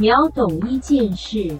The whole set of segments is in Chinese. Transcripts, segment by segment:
秒懂一件事。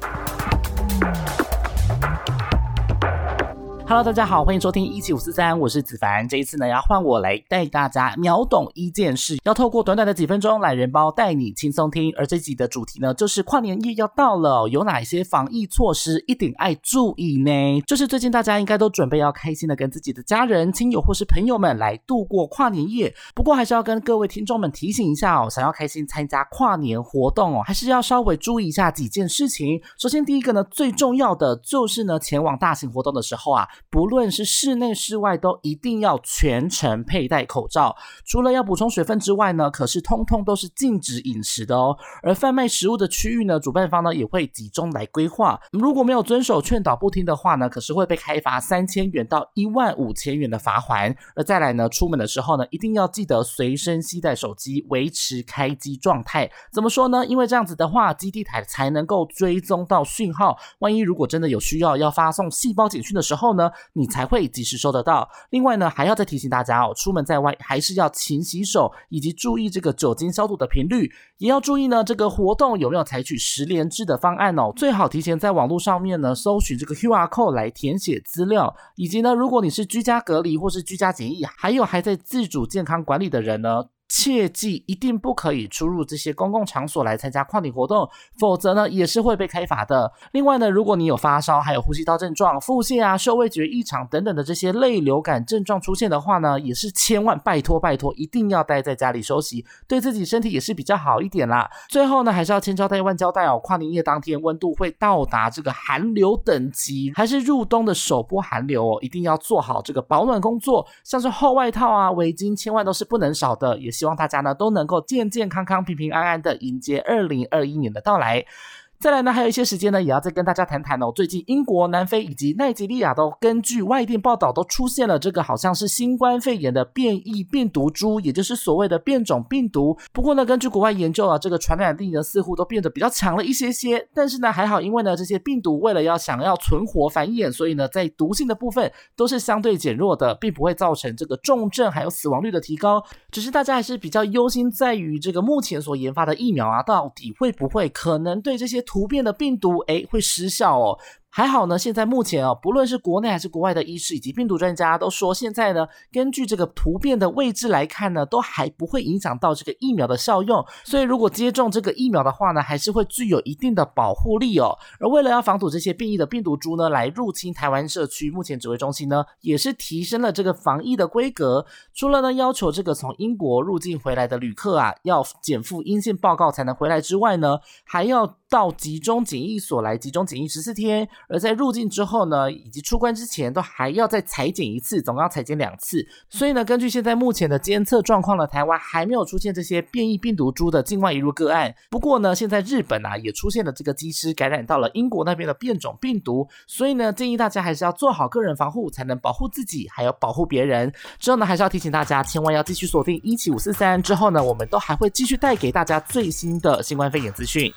Hello，大家好，欢迎收听一七五四三，我是子凡。这一次呢，要换我来带大家秒懂一件事，要透过短短的几分钟，懒人包带你轻松听。而这集的主题呢，就是跨年夜要到了，有哪些防疫措施一定爱注意呢？就是最近大家应该都准备要开心的跟自己的家人、亲友或是朋友们来度过跨年夜。不过还是要跟各位听众们提醒一下哦，想要开心参加跨年活动哦，还是要稍微注意一下几件事情。首先第一个呢，最重要的就是呢，前往大型活动的时候啊。不论是室内室外，都一定要全程佩戴口罩。除了要补充水分之外呢，可是通通都是禁止饮食的哦。而贩卖食物的区域呢，主办方呢也会集中来规划。如果没有遵守劝导不听的话呢，可是会被开罚三千元到一万五千元的罚款。而再来呢，出门的时候呢，一定要记得随身携带手机，维持开机状态。怎么说呢？因为这样子的话，基地台才能够追踪到讯号。万一如果真的有需要要发送细胞简讯的时候呢？你才会及时收得到。另外呢，还要再提醒大家哦，出门在外还是要勤洗手，以及注意这个酒精消毒的频率。也要注意呢，这个活动有没有采取十连制的方案哦？最好提前在网络上面呢搜寻这个 QR code 来填写资料。以及呢，如果你是居家隔离或是居家检疫，还有还在自主健康管理的人呢。切记一定不可以出入这些公共场所来参加跨年活动，否则呢也是会被开罚的。另外呢，如果你有发烧、还有呼吸道症状、腹泻啊、嗅味觉异常等等的这些类流感症状出现的话呢，也是千万拜托拜托，一定要待在家里休息，对自己身体也是比较好一点啦。最后呢，还是要千交代万交代哦，跨年夜当天温度会到达这个寒流等级，还是入冬的首波寒流哦，一定要做好这个保暖工作，像是厚外套啊、围巾，千万都是不能少的，也。希望大家呢都能够健健康康、平平安安的迎接二零二一年的到来。再来呢，还有一些时间呢，也要再跟大家谈谈哦。最近英国、南非以及奈及利亚都根据外电报道，都出现了这个好像是新冠肺炎的变异病毒株，也就是所谓的变种病毒。不过呢，根据国外研究啊，这个传染力呢似乎都变得比较强了一些些。但是呢，还好，因为呢这些病毒为了要想要存活繁衍，所以呢在毒性的部分都是相对减弱的，并不会造成这个重症还有死亡率的提高。只是大家还是比较忧心在于这个目前所研发的疫苗啊，到底会不会可能对这些突变的病毒，诶会失效哦。还好呢，现在目前啊，不论是国内还是国外的医师以及病毒专家都说，现在呢，根据这个突变的位置来看呢，都还不会影响到这个疫苗的效用。所以如果接种这个疫苗的话呢，还是会具有一定的保护力哦。而为了要防堵这些变异的病毒株呢，来入侵台湾社区，目前指挥中心呢也是提升了这个防疫的规格。除了呢要求这个从英国入境回来的旅客啊要减负阴性报告才能回来之外呢，还要到集中检疫所来集中检疫十四天。而在入境之后呢，以及出关之前，都还要再裁剪一次，总共要裁剪两次。所以呢，根据现在目前的监测状况呢，台湾还没有出现这些变异病毒株的境外移入个案。不过呢，现在日本啊也出现了这个机师感染到了英国那边的变种病毒。所以呢，建议大家还是要做好个人防护，才能保护自己，还要保护别人。之后呢，还是要提醒大家，千万要继续锁定一七五四三。之后呢，我们都还会继续带给大家最新的新冠肺炎资讯。